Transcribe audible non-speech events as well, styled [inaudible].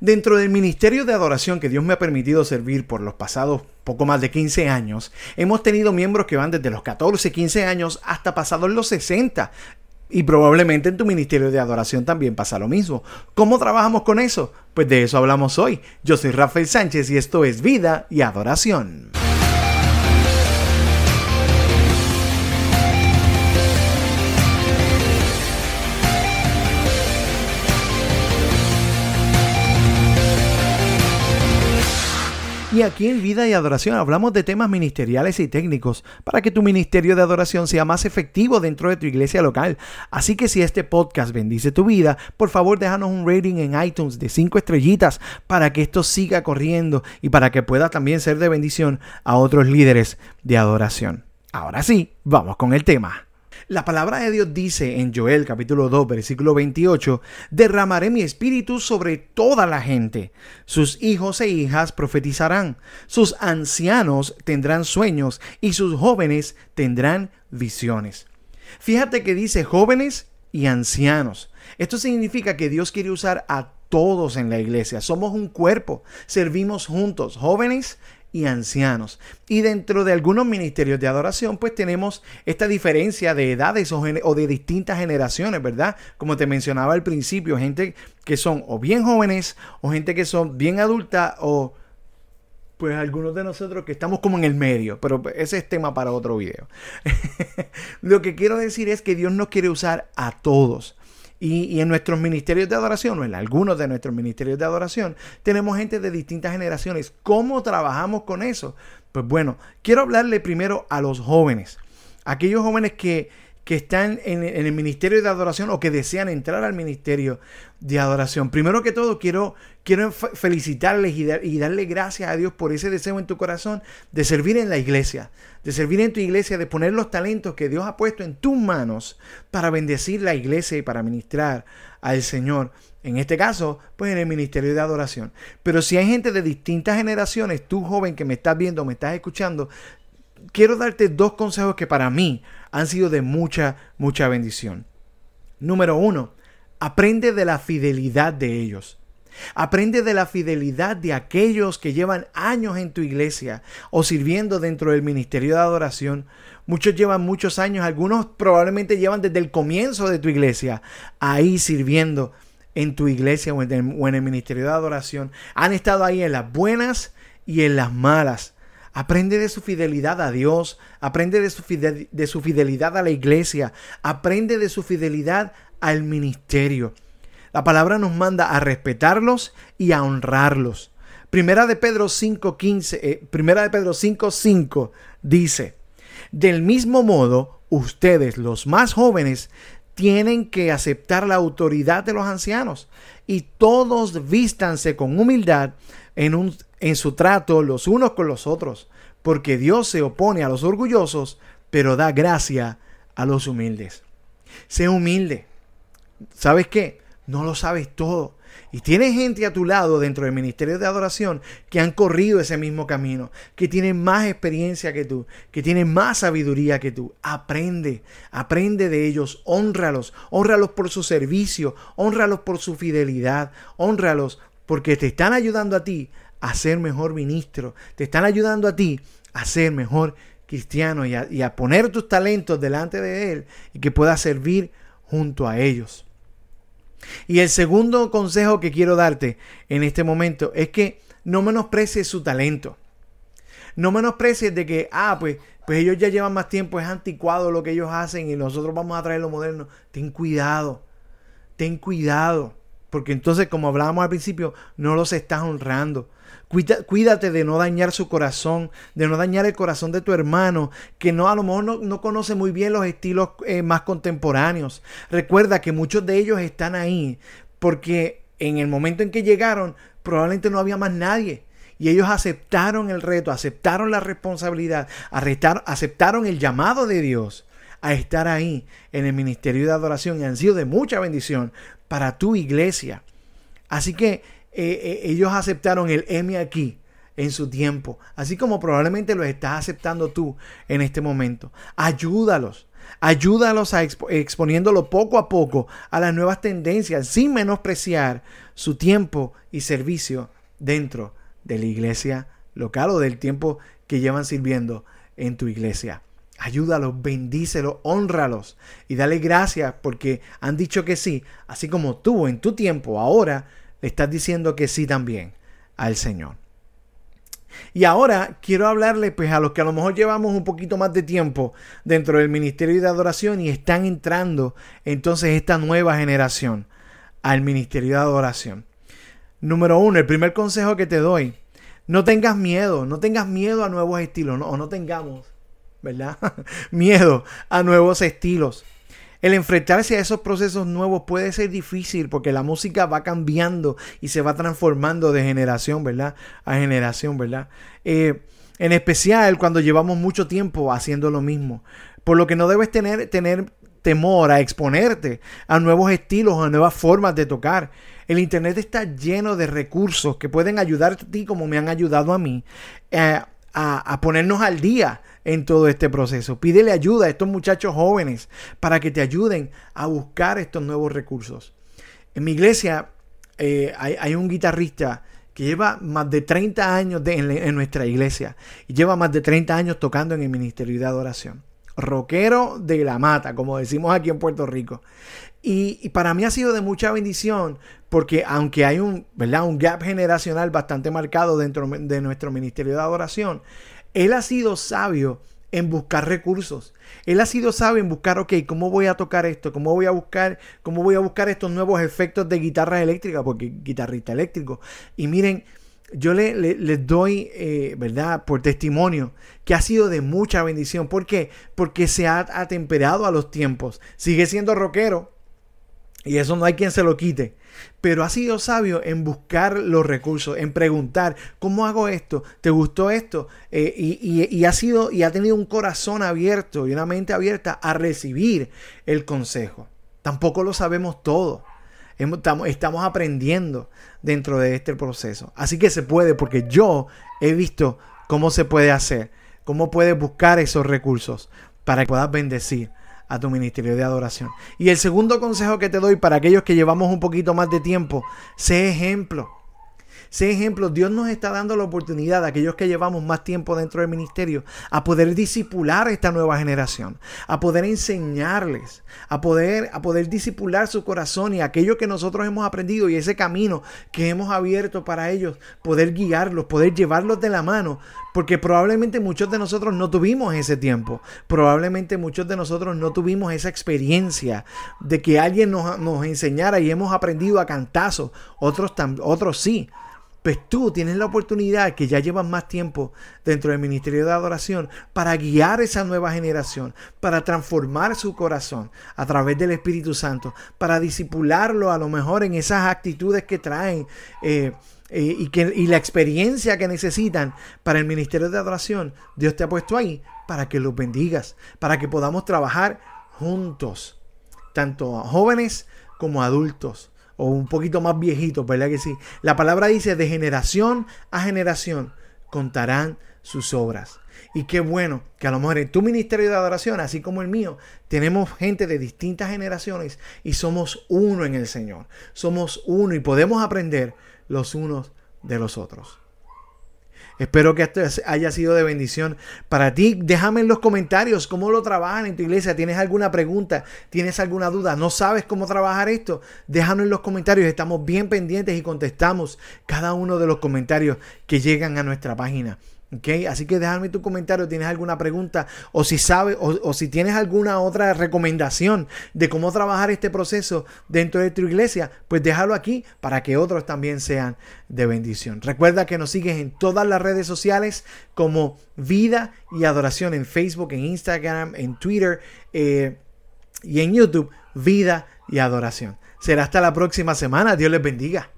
Dentro del ministerio de adoración que Dios me ha permitido servir por los pasados poco más de 15 años, hemos tenido miembros que van desde los 14, 15 años hasta pasados los 60. Y probablemente en tu ministerio de adoración también pasa lo mismo. ¿Cómo trabajamos con eso? Pues de eso hablamos hoy. Yo soy Rafael Sánchez y esto es Vida y Adoración. Y aquí en Vida y Adoración hablamos de temas ministeriales y técnicos para que tu ministerio de adoración sea más efectivo dentro de tu iglesia local. Así que si este podcast bendice tu vida, por favor déjanos un rating en iTunes de 5 estrellitas para que esto siga corriendo y para que pueda también ser de bendición a otros líderes de adoración. Ahora sí, vamos con el tema. La palabra de Dios dice en Joel capítulo 2 versículo 28, derramaré mi espíritu sobre toda la gente. Sus hijos e hijas profetizarán, sus ancianos tendrán sueños y sus jóvenes tendrán visiones. Fíjate que dice jóvenes y ancianos. Esto significa que Dios quiere usar a todos en la iglesia. Somos un cuerpo, servimos juntos, jóvenes y ancianos. Y dentro de algunos ministerios de adoración, pues tenemos esta diferencia de edades o, de distintas generaciones, ¿verdad? Como te mencionaba al principio, gente que son o bien jóvenes o gente que son bien adulta o pues algunos de nosotros que estamos como en el medio, pero ese es tema para otro video. [laughs] Lo que quiero decir es que Dios nos quiere usar a todos. Y, en nuestros ministerios de adoración, o en algunos de nuestros ministerios de adoración, tenemos gente de distintas generaciones. ¿Cómo trabajamos con eso? Pues bueno, quiero hablarle primero a los jóvenes. Aquellos jóvenes que, que están en, el ministerio de adoración o que desean entrar al ministerio de adoración. Primero que todo, quiero, quiero felicitarles y, y, darle gracias a Dios por ese deseo en tu corazón de servir en la iglesia, de servir en tu iglesia, de poner los talentos que Dios ha puesto en tus manos para bendecir la iglesia y para ministrar al Señor. En este caso, pues en el ministerio de adoración. Pero si hay gente de distintas generaciones, tú joven que me estás viendo, me estás escuchando, quiero darte dos consejos que para mí han sido de mucha, mucha bendición. Número uno, aprende de la fidelidad de ellos. Aprende de la fidelidad de aquellos que llevan años en tu iglesia o sirviendo dentro del ministerio de adoración. Muchos llevan muchos años, algunos probablemente llevan desde el comienzo de tu iglesia ahí sirviendo en tu iglesia o en el, ministerio de adoración. Han estado ahí en las buenas y en las malas. Aprende de su fidelidad a Dios, aprende de su, de su fidelidad a la iglesia, aprende de su fidelidad al ministerio. La palabra nos manda a respetarlos y a honrarlos. Primera de Pedro 5:15, eh, Primera de Pedro 5:5 dice: Del mismo modo, ustedes los más jóvenes tienen que aceptar la autoridad de los ancianos y todos vístanse con humildad en un en su trato los unos con los otros, porque Dios se opone a los orgullosos, pero da gracia a los humildes. Sé humilde. ¿Sabes qué? No lo sabes todo. Y tienes gente a tu lado dentro del ministerio de adoración que han corrido ese mismo camino, que tienen más experiencia que tú, que tienen más sabiduría que tú. Aprende, aprende de ellos, honralos, honralos por su servicio, honralos por su fidelidad, honralos porque te están ayudando a ti a ser mejor ministro, te están ayudando a ti a ser mejor cristiano y a, poner tus talentos delante de Él y que puedas servir junto a ellos. Y el segundo consejo que quiero darte en este momento es que no menosprecies su talento. No menosprecies de que, ah, pues, pues ellos ya llevan más tiempo, es anticuado lo que ellos hacen y nosotros vamos a traer lo moderno. Ten cuidado, ten cuidado, porque entonces, como hablábamos al principio, no los estás honrando. Cuídate de no dañar su corazón, de no dañar el corazón de tu hermano, que no a lo mejor no, conoce muy bien los estilos eh, más contemporáneos. Recuerda que muchos de ellos están ahí porque en el momento en que llegaron probablemente no había más nadie. Y ellos aceptaron el reto, aceptaron la responsabilidad, aceptaron el llamado de Dios a estar ahí en el ministerio de adoración y han sido de mucha bendición para tu iglesia. Así que eh, eh, ellos aceptaron el M aquí en su tiempo, así como probablemente lo estás aceptando tú en este momento. Ayúdalos. Ayúdalos a exponiéndolo poco a poco a las nuevas tendencias sin menospreciar su tiempo y servicio dentro de la iglesia local o del tiempo que llevan sirviendo en tu iglesia. Ayúdalos, bendícelos, honralos y dale gracias porque han dicho que sí, así como tú en tu tiempo ahora le estás diciendo que sí también al Señor. Y ahora quiero hablarle pues a los que a lo mejor llevamos un poquito más de tiempo dentro del ministerio de adoración y están entrando entonces esta nueva generación al ministerio de adoración. Número uno, el primer consejo que te doy, no tengas miedo, no tengas miedo a nuevos estilos, no, o no tengamos, ¿verdad? [laughs] miedo a nuevos estilos. El enfrentarse a esos procesos nuevos puede ser difícil porque la música va cambiando y se va transformando de generación, ¿verdad? A generación, ¿verdad? Eh, en especial cuando llevamos mucho tiempo haciendo lo mismo. Por lo que no debes tener, tener temor a exponerte a nuevos estilos, a nuevas formas de tocar. El Internet está lleno de recursos que pueden ayudarte a ti como me han ayudado a mí eh, a, a ponernos al día en todo este proceso. Pídele ayuda a estos muchachos jóvenes para que te ayuden a buscar estos nuevos recursos. En mi iglesia eh, hay, un guitarrista que lleva más de 30 años en, nuestra iglesia y lleva más de 30 años tocando en el ministerio de adoración. Rockero de la mata, como decimos aquí en Puerto Rico. Y, para mí ha sido de mucha bendición porque aunque hay un, ¿verdad? un gap generacional bastante marcado dentro de nuestro ministerio de adoración, él ha sido sabio en buscar recursos. Él ha sido sabio en buscar, ok, ¿cómo voy a tocar esto? ¿Cómo voy a buscar, cómo voy a buscar estos nuevos efectos de guitarra eléctrica? Porque guitarrista eléctrico. Y miren, yo les le, doy, eh, ¿verdad? Por testimonio, que ha sido de mucha bendición. ¿Por qué? Porque se ha atemperado a los tiempos. Sigue siendo rockero. Y eso no hay quien se lo quite pero ha sido sabio en buscar los recursos, en preguntar, ¿cómo hago esto? ¿Te gustó esto? Eh, y, ha sido, y ha tenido un corazón abierto y una mente abierta a recibir el consejo. Tampoco lo sabemos todo. Estamos aprendiendo dentro de este proceso. Así que se puede, porque yo he visto cómo se puede hacer, cómo puedes buscar esos recursos para que puedas bendecir a tu ministerio de adoración. Y el segundo consejo que te doy para aquellos que llevamos un poquito más de tiempo, sé ejemplo. Sé ejemplo, Dios nos está dando la oportunidad a aquellos que llevamos más tiempo dentro del ministerio a poder disipular a esta nueva generación, a poder enseñarles, a poder, a poder disipular su corazón y aquello que nosotros hemos aprendido y ese camino que hemos abierto para ellos, poder guiarlos, poder llevarlos de la mano, porque probablemente muchos de nosotros no tuvimos ese tiempo, probablemente muchos de nosotros no tuvimos esa experiencia de que alguien nos, nos enseñara y hemos aprendido a cantazos, otros, otros sí pues tú tienes la oportunidad que ya llevas más tiempo dentro del ministerio de adoración para guiar esa nueva generación, para transformar su corazón a través del Espíritu Santo, para disipularlo a lo mejor en esas actitudes que traen eh, eh, y, que, y la experiencia que necesitan para el ministerio de adoración. Dios te ha puesto ahí para que los bendigas, para que podamos trabajar juntos, tanto jóvenes como adultos o un poquito más viejitos, ¿verdad que sí? La palabra dice, de generación a generación contarán sus obras. Y qué bueno que a lo mejor en tu ministerio de adoración, así como el mío, tenemos gente de distintas generaciones y somos uno en el Señor. Somos uno y podemos aprender los unos de los otros. Espero que esto haya sido de bendición para ti. Déjame en los comentarios cómo lo trabajan en tu iglesia. ¿Tienes alguna pregunta? ¿Tienes alguna duda? ¿No sabes cómo trabajar esto? Déjalo en los comentarios. Estamos bien pendientes y contestamos cada uno de los comentarios que llegan a nuestra página. Así que déjame tu comentario, tienes alguna pregunta o si sabes o, si tienes alguna otra recomendación de cómo trabajar este proceso dentro de tu iglesia, pues déjalo aquí para que otros también sean de bendición. Recuerda que nos sigues en todas las redes sociales como Vida y Adoración en Facebook, en Instagram, en Twitter eh, y en YouTube, Vida y Adoración. Será hasta la próxima semana. Dios les bendiga.